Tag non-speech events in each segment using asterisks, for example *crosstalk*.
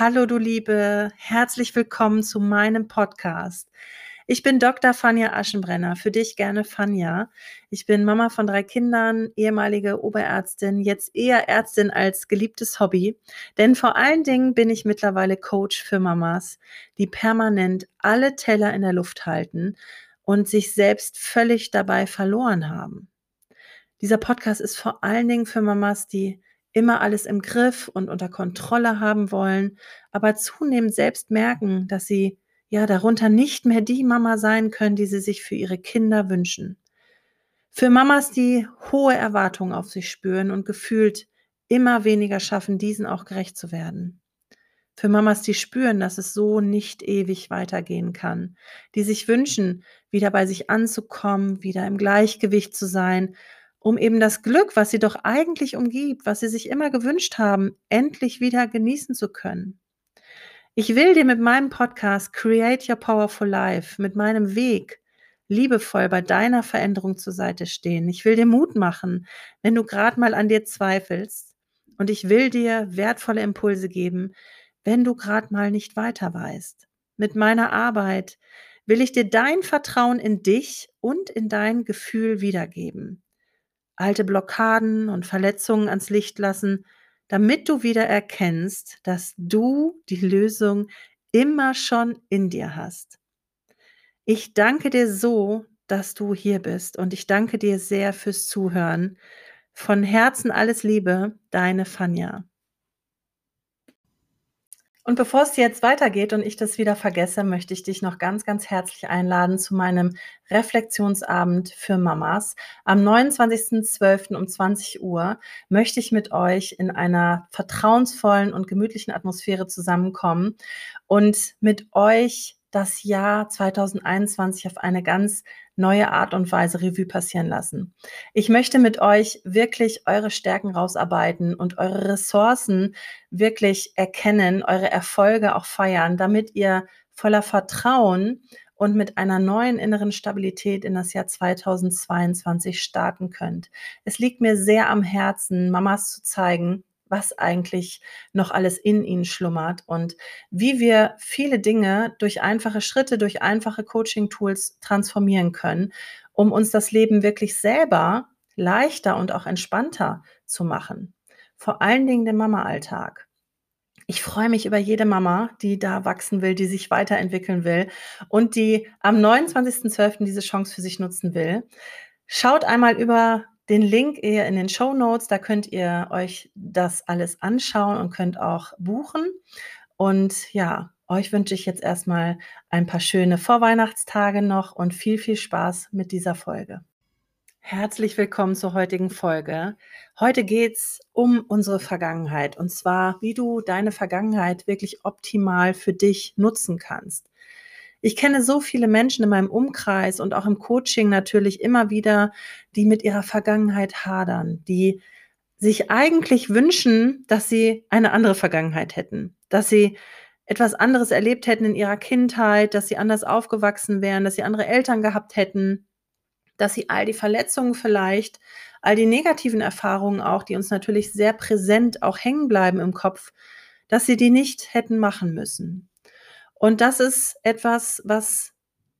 Hallo du Liebe, herzlich willkommen zu meinem Podcast. Ich bin Dr. Fania Aschenbrenner, für dich gerne Fania. Ich bin Mama von drei Kindern, ehemalige Oberärztin, jetzt eher Ärztin als geliebtes Hobby. Denn vor allen Dingen bin ich mittlerweile Coach für Mamas, die permanent alle Teller in der Luft halten und sich selbst völlig dabei verloren haben. Dieser Podcast ist vor allen Dingen für Mamas, die immer alles im Griff und unter Kontrolle haben wollen, aber zunehmend selbst merken, dass sie ja darunter nicht mehr die Mama sein können, die sie sich für ihre Kinder wünschen. Für Mamas, die hohe Erwartungen auf sich spüren und gefühlt immer weniger schaffen, diesen auch gerecht zu werden. Für Mamas, die spüren, dass es so nicht ewig weitergehen kann, die sich wünschen, wieder bei sich anzukommen, wieder im Gleichgewicht zu sein um eben das Glück, was sie doch eigentlich umgibt, was sie sich immer gewünscht haben, endlich wieder genießen zu können. Ich will dir mit meinem Podcast Create Your Powerful Life, mit meinem Weg, liebevoll bei deiner Veränderung zur Seite stehen. Ich will dir Mut machen, wenn du gerade mal an dir zweifelst. Und ich will dir wertvolle Impulse geben, wenn du gerade mal nicht weiter weißt. Mit meiner Arbeit will ich dir dein Vertrauen in dich und in dein Gefühl wiedergeben alte Blockaden und Verletzungen ans Licht lassen, damit du wieder erkennst, dass du die Lösung immer schon in dir hast. Ich danke dir so, dass du hier bist und ich danke dir sehr fürs Zuhören. Von Herzen alles Liebe, deine Fanja. Und bevor es jetzt weitergeht und ich das wieder vergesse, möchte ich dich noch ganz, ganz herzlich einladen zu meinem Reflexionsabend für Mamas. Am 29.12. um 20 Uhr möchte ich mit euch in einer vertrauensvollen und gemütlichen Atmosphäre zusammenkommen und mit euch das Jahr 2021 auf eine ganz neue Art und Weise Revue passieren lassen. Ich möchte mit euch wirklich eure Stärken rausarbeiten und eure Ressourcen wirklich erkennen, eure Erfolge auch feiern, damit ihr voller Vertrauen und mit einer neuen inneren Stabilität in das Jahr 2022 starten könnt. Es liegt mir sehr am Herzen, Mamas zu zeigen, was eigentlich noch alles in ihnen schlummert und wie wir viele Dinge durch einfache Schritte, durch einfache Coaching-Tools transformieren können, um uns das Leben wirklich selber leichter und auch entspannter zu machen. Vor allen Dingen den Mama-Alltag. Ich freue mich über jede Mama, die da wachsen will, die sich weiterentwickeln will und die am 29.12. diese Chance für sich nutzen will. Schaut einmal über den Link eher in den Show Notes. Da könnt ihr euch das alles anschauen und könnt auch buchen. Und ja, euch wünsche ich jetzt erstmal ein paar schöne Vorweihnachtstage noch und viel, viel Spaß mit dieser Folge. Herzlich willkommen zur heutigen Folge. Heute geht es um unsere Vergangenheit und zwar, wie du deine Vergangenheit wirklich optimal für dich nutzen kannst. Ich kenne so viele Menschen in meinem Umkreis und auch im Coaching natürlich immer wieder, die mit ihrer Vergangenheit hadern, die sich eigentlich wünschen, dass sie eine andere Vergangenheit hätten, dass sie etwas anderes erlebt hätten in ihrer Kindheit, dass sie anders aufgewachsen wären, dass sie andere Eltern gehabt hätten, dass sie all die Verletzungen vielleicht, all die negativen Erfahrungen auch, die uns natürlich sehr präsent auch hängen bleiben im Kopf, dass sie die nicht hätten machen müssen. Und das ist etwas, was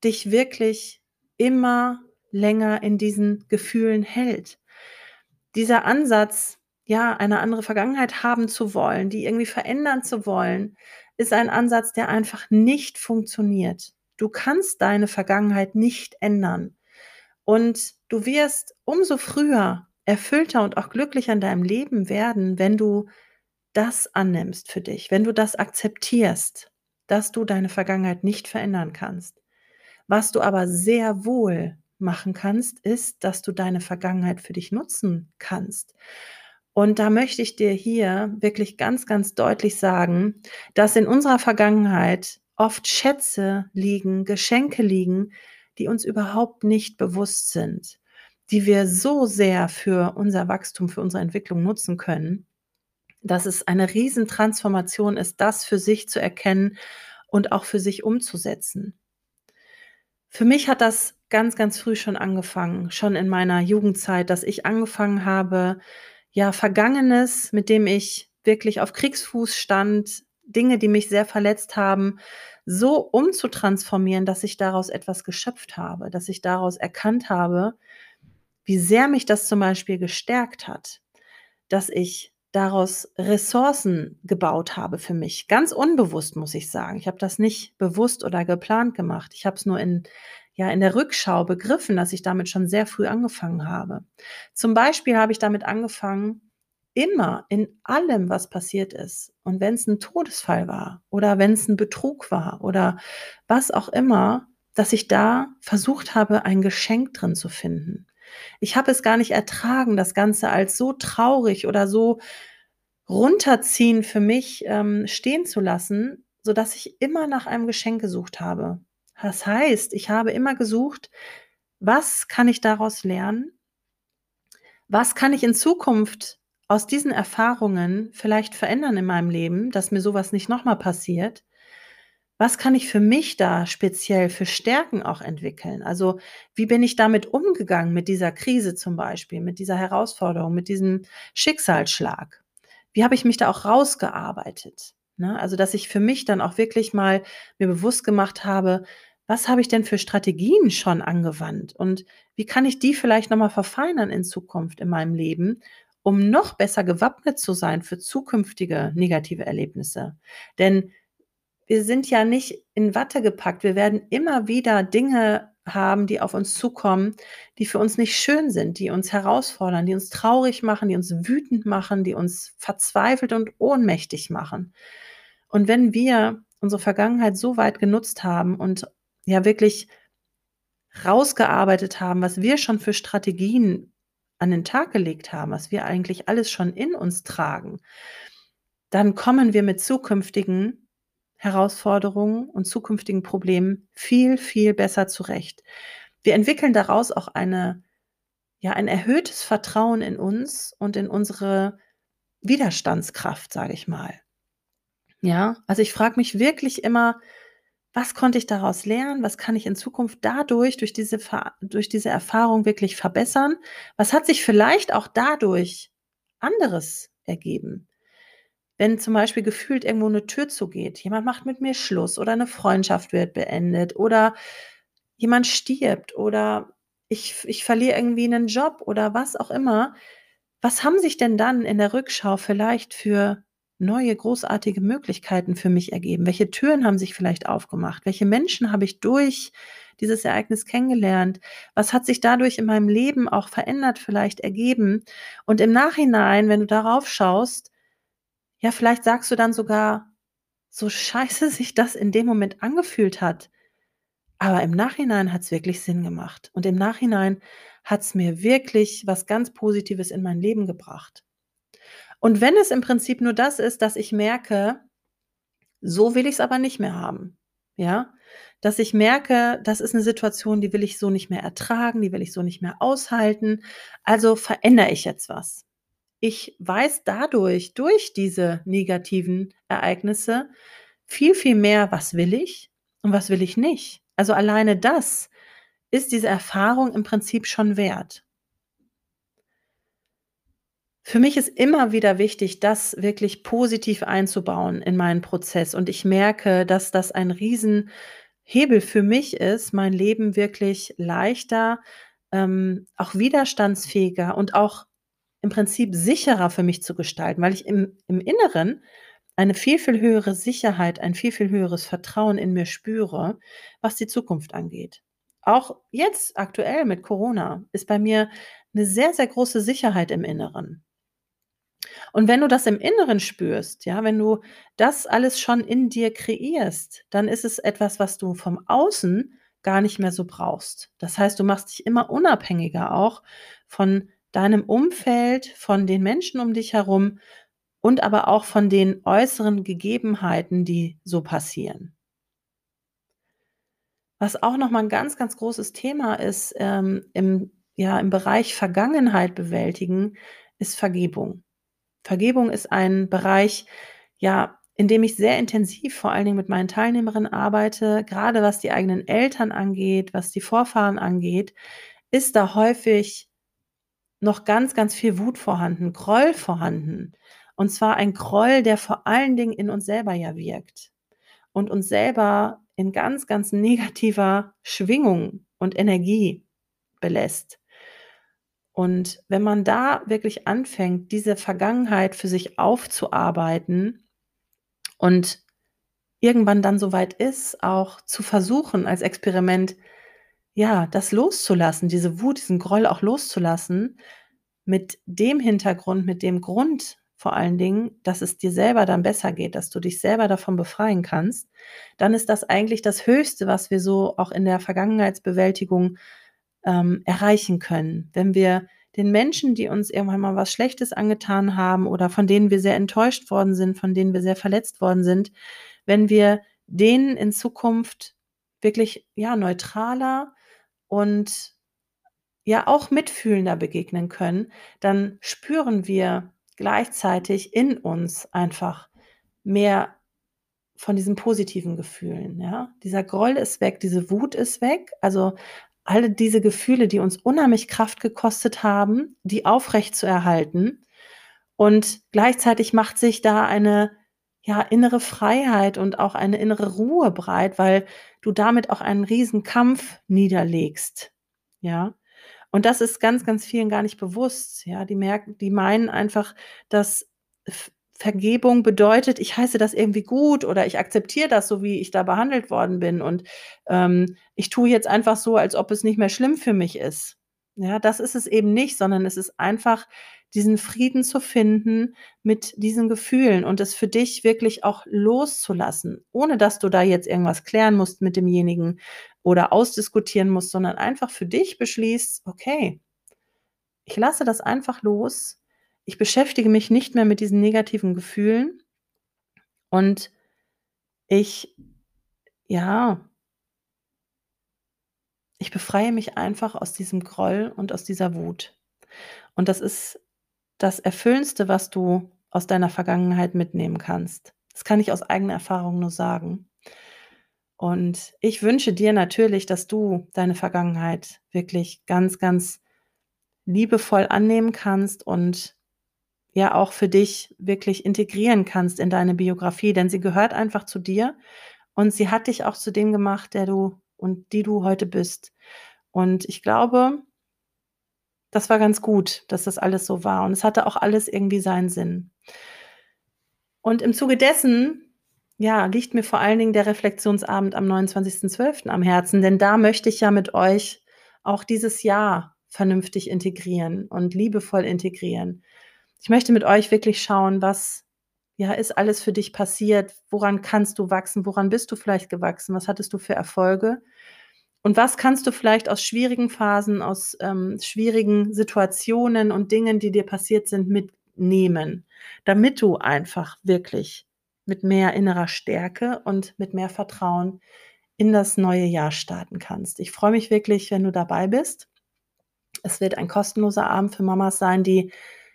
dich wirklich immer länger in diesen Gefühlen hält. Dieser Ansatz, ja, eine andere Vergangenheit haben zu wollen, die irgendwie verändern zu wollen, ist ein Ansatz, der einfach nicht funktioniert. Du kannst deine Vergangenheit nicht ändern. Und du wirst umso früher erfüllter und auch glücklicher in deinem Leben werden, wenn du das annimmst für dich, wenn du das akzeptierst dass du deine Vergangenheit nicht verändern kannst. Was du aber sehr wohl machen kannst, ist, dass du deine Vergangenheit für dich nutzen kannst. Und da möchte ich dir hier wirklich ganz, ganz deutlich sagen, dass in unserer Vergangenheit oft Schätze liegen, Geschenke liegen, die uns überhaupt nicht bewusst sind, die wir so sehr für unser Wachstum, für unsere Entwicklung nutzen können dass es eine Riesentransformation ist, das für sich zu erkennen und auch für sich umzusetzen. Für mich hat das ganz, ganz früh schon angefangen, schon in meiner Jugendzeit, dass ich angefangen habe, ja, Vergangenes, mit dem ich wirklich auf Kriegsfuß stand, Dinge, die mich sehr verletzt haben, so umzutransformieren, dass ich daraus etwas geschöpft habe, dass ich daraus erkannt habe, wie sehr mich das zum Beispiel gestärkt hat, dass ich daraus Ressourcen gebaut habe für mich. Ganz unbewusst, muss ich sagen. Ich habe das nicht bewusst oder geplant gemacht. Ich habe es nur in, ja, in der Rückschau begriffen, dass ich damit schon sehr früh angefangen habe. Zum Beispiel habe ich damit angefangen, immer in allem, was passiert ist, und wenn es ein Todesfall war oder wenn es ein Betrug war oder was auch immer, dass ich da versucht habe, ein Geschenk drin zu finden. Ich habe es gar nicht ertragen, das Ganze als so traurig oder so runterziehen für mich ähm, stehen zu lassen, so dass ich immer nach einem Geschenk gesucht habe. Das heißt, ich habe immer gesucht, was kann ich daraus lernen? Was kann ich in Zukunft aus diesen Erfahrungen vielleicht verändern in meinem Leben, dass mir sowas nicht nochmal passiert? Was kann ich für mich da speziell für Stärken auch entwickeln? Also wie bin ich damit umgegangen mit dieser Krise zum Beispiel, mit dieser Herausforderung, mit diesem Schicksalsschlag? Wie habe ich mich da auch rausgearbeitet? Ne? Also dass ich für mich dann auch wirklich mal mir bewusst gemacht habe, was habe ich denn für Strategien schon angewandt und wie kann ich die vielleicht nochmal verfeinern in Zukunft in meinem Leben, um noch besser gewappnet zu sein für zukünftige negative Erlebnisse? Denn wir sind ja nicht in Watte gepackt. Wir werden immer wieder Dinge haben, die auf uns zukommen, die für uns nicht schön sind, die uns herausfordern, die uns traurig machen, die uns wütend machen, die uns verzweifelt und ohnmächtig machen. Und wenn wir unsere Vergangenheit so weit genutzt haben und ja wirklich rausgearbeitet haben, was wir schon für Strategien an den Tag gelegt haben, was wir eigentlich alles schon in uns tragen, dann kommen wir mit zukünftigen Herausforderungen und zukünftigen Problemen viel, viel besser zurecht. Wir entwickeln daraus auch eine, ja, ein erhöhtes Vertrauen in uns und in unsere Widerstandskraft, sage ich mal. Ja, also ich frage mich wirklich immer, was konnte ich daraus lernen? Was kann ich in Zukunft dadurch, durch diese, durch diese Erfahrung wirklich verbessern? Was hat sich vielleicht auch dadurch anderes ergeben? Wenn zum Beispiel gefühlt irgendwo eine Tür zugeht, jemand macht mit mir Schluss oder eine Freundschaft wird beendet oder jemand stirbt oder ich, ich verliere irgendwie einen Job oder was auch immer. Was haben sich denn dann in der Rückschau vielleicht für neue großartige Möglichkeiten für mich ergeben? Welche Türen haben sich vielleicht aufgemacht? Welche Menschen habe ich durch dieses Ereignis kennengelernt? Was hat sich dadurch in meinem Leben auch verändert, vielleicht ergeben? Und im Nachhinein, wenn du darauf schaust, ja, vielleicht sagst du dann sogar, so scheiße sich das in dem Moment angefühlt hat. Aber im Nachhinein hat es wirklich Sinn gemacht. Und im Nachhinein hat es mir wirklich was ganz Positives in mein Leben gebracht. Und wenn es im Prinzip nur das ist, dass ich merke, so will ich es aber nicht mehr haben. Ja, dass ich merke, das ist eine Situation, die will ich so nicht mehr ertragen, die will ich so nicht mehr aushalten. Also verändere ich jetzt was ich weiß dadurch, durch diese negativen Ereignisse, viel, viel mehr, was will ich und was will ich nicht. Also alleine das ist diese Erfahrung im Prinzip schon wert. Für mich ist immer wieder wichtig, das wirklich positiv einzubauen in meinen Prozess. Und ich merke, dass das ein Riesenhebel für mich ist, mein Leben wirklich leichter, ähm, auch widerstandsfähiger und auch im Prinzip sicherer für mich zu gestalten, weil ich im, im Inneren eine viel, viel höhere Sicherheit, ein viel, viel höheres Vertrauen in mir spüre, was die Zukunft angeht. Auch jetzt aktuell mit Corona ist bei mir eine sehr, sehr große Sicherheit im Inneren. Und wenn du das im Inneren spürst, ja, wenn du das alles schon in dir kreierst, dann ist es etwas, was du vom Außen gar nicht mehr so brauchst. Das heißt, du machst dich immer unabhängiger auch von deinem Umfeld, von den Menschen um dich herum und aber auch von den äußeren Gegebenheiten, die so passieren. Was auch nochmal ein ganz, ganz großes Thema ist ähm, im, ja, im Bereich Vergangenheit bewältigen, ist Vergebung. Vergebung ist ein Bereich, ja, in dem ich sehr intensiv vor allen Dingen mit meinen Teilnehmerinnen arbeite, gerade was die eigenen Eltern angeht, was die Vorfahren angeht, ist da häufig noch ganz, ganz viel Wut vorhanden, Groll vorhanden. Und zwar ein Groll, der vor allen Dingen in uns selber ja wirkt und uns selber in ganz, ganz *laughs* negativer Schwingung und Energie belässt. Und wenn man da wirklich anfängt, diese Vergangenheit für sich aufzuarbeiten und irgendwann dann soweit ist, auch zu versuchen, als Experiment, ja, das loszulassen, diese Wut, diesen Groll auch loszulassen, mit dem Hintergrund, mit dem Grund vor allen Dingen, dass es dir selber dann besser geht, dass du dich selber davon befreien kannst, dann ist das eigentlich das Höchste, was wir so auch in der Vergangenheitsbewältigung ähm, erreichen können. Wenn wir den Menschen, die uns irgendwann mal was Schlechtes angetan haben oder von denen wir sehr enttäuscht worden sind, von denen wir sehr verletzt worden sind, wenn wir denen in Zukunft wirklich ja neutraler und ja auch mitfühlender begegnen können, dann spüren wir gleichzeitig in uns einfach mehr von diesen positiven Gefühlen, ja. Dieser Groll ist weg, diese Wut ist weg, also alle diese Gefühle, die uns unheimlich Kraft gekostet haben, die aufrecht zu erhalten. Und gleichzeitig macht sich da eine ja, innere Freiheit und auch eine innere Ruhe breit, weil du damit auch einen riesen Kampf niederlegst. Ja. Und das ist ganz, ganz vielen gar nicht bewusst. Ja, die merken, die meinen einfach, dass Vergebung bedeutet, ich heiße das irgendwie gut oder ich akzeptiere das so, wie ich da behandelt worden bin und ähm, ich tue jetzt einfach so, als ob es nicht mehr schlimm für mich ist. Ja, das ist es eben nicht, sondern es ist einfach diesen Frieden zu finden mit diesen Gefühlen und es für dich wirklich auch loszulassen, ohne dass du da jetzt irgendwas klären musst mit demjenigen oder ausdiskutieren musst, sondern einfach für dich beschließt, okay, ich lasse das einfach los ich beschäftige mich nicht mehr mit diesen negativen Gefühlen und ich, ja, ich befreie mich einfach aus diesem Groll und aus dieser Wut. Und das ist das Erfüllendste, was du aus deiner Vergangenheit mitnehmen kannst. Das kann ich aus eigener Erfahrung nur sagen. Und ich wünsche dir natürlich, dass du deine Vergangenheit wirklich ganz, ganz liebevoll annehmen kannst und ja auch für dich wirklich integrieren kannst in deine Biografie, denn sie gehört einfach zu dir und sie hat dich auch zu dem gemacht, der du und die du heute bist. Und ich glaube, das war ganz gut, dass das alles so war und es hatte auch alles irgendwie seinen Sinn. Und im Zuge dessen ja, liegt mir vor allen Dingen der Reflexionsabend am 29.12. am Herzen, denn da möchte ich ja mit euch auch dieses Jahr vernünftig integrieren und liebevoll integrieren ich möchte mit euch wirklich schauen, was ja ist alles für dich passiert, woran kannst du wachsen, woran bist du vielleicht gewachsen, was hattest du für Erfolge und was kannst du vielleicht aus schwierigen Phasen, aus ähm, schwierigen Situationen und Dingen, die dir passiert sind, mitnehmen, damit du einfach wirklich mit mehr innerer Stärke und mit mehr Vertrauen in das neue Jahr starten kannst. Ich freue mich wirklich, wenn du dabei bist. Es wird ein kostenloser Abend für Mamas sein, die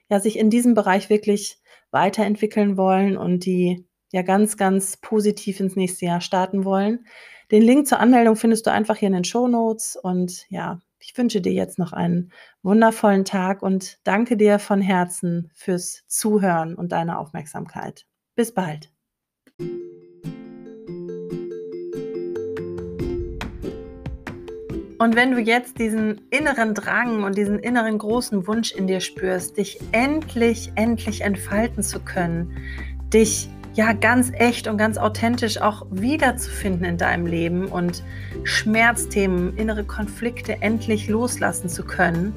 ja sich in diesem Bereich wirklich weiterentwickeln wollen und die ja ganz, ganz positiv ins nächste Jahr starten wollen. Den Link zur Anmeldung findest du einfach hier in den Show Notes und ja, ich wünsche dir jetzt noch einen wundervollen Tag und danke dir von Herzen fürs Zuhören und deine Aufmerksamkeit. Bis bald. Und wenn du jetzt diesen inneren Drang und diesen inneren großen Wunsch in dir spürst, dich endlich, endlich entfalten zu können, dich ja ganz echt und ganz authentisch auch wiederzufinden in deinem Leben und Schmerzthemen, innere Konflikte endlich loslassen zu können,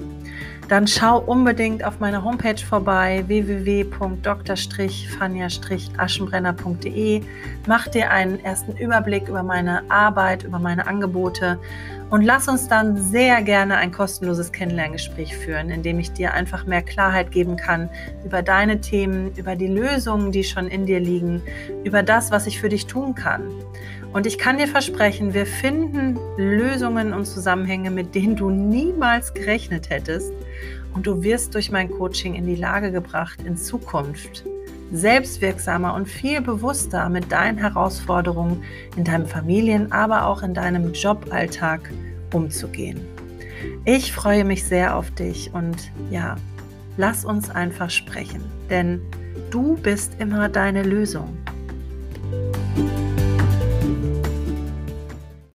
dann schau unbedingt auf meiner Homepage vorbei www.dr-fania-aschenbrenner.de. Mach dir einen ersten Überblick über meine Arbeit, über meine Angebote und lass uns dann sehr gerne ein kostenloses Kennenlerngespräch führen, in dem ich dir einfach mehr Klarheit geben kann über deine Themen, über die Lösungen, die schon in dir liegen, über das, was ich für dich tun kann. Und ich kann dir versprechen, wir finden Lösungen und Zusammenhänge, mit denen du niemals gerechnet hättest. Und du wirst durch mein Coaching in die Lage gebracht, in Zukunft selbstwirksamer und viel bewusster mit deinen Herausforderungen in deinem Familien, aber auch in deinem Joballtag umzugehen. Ich freue mich sehr auf dich und ja, lass uns einfach sprechen, denn Du bist immer deine Lösung.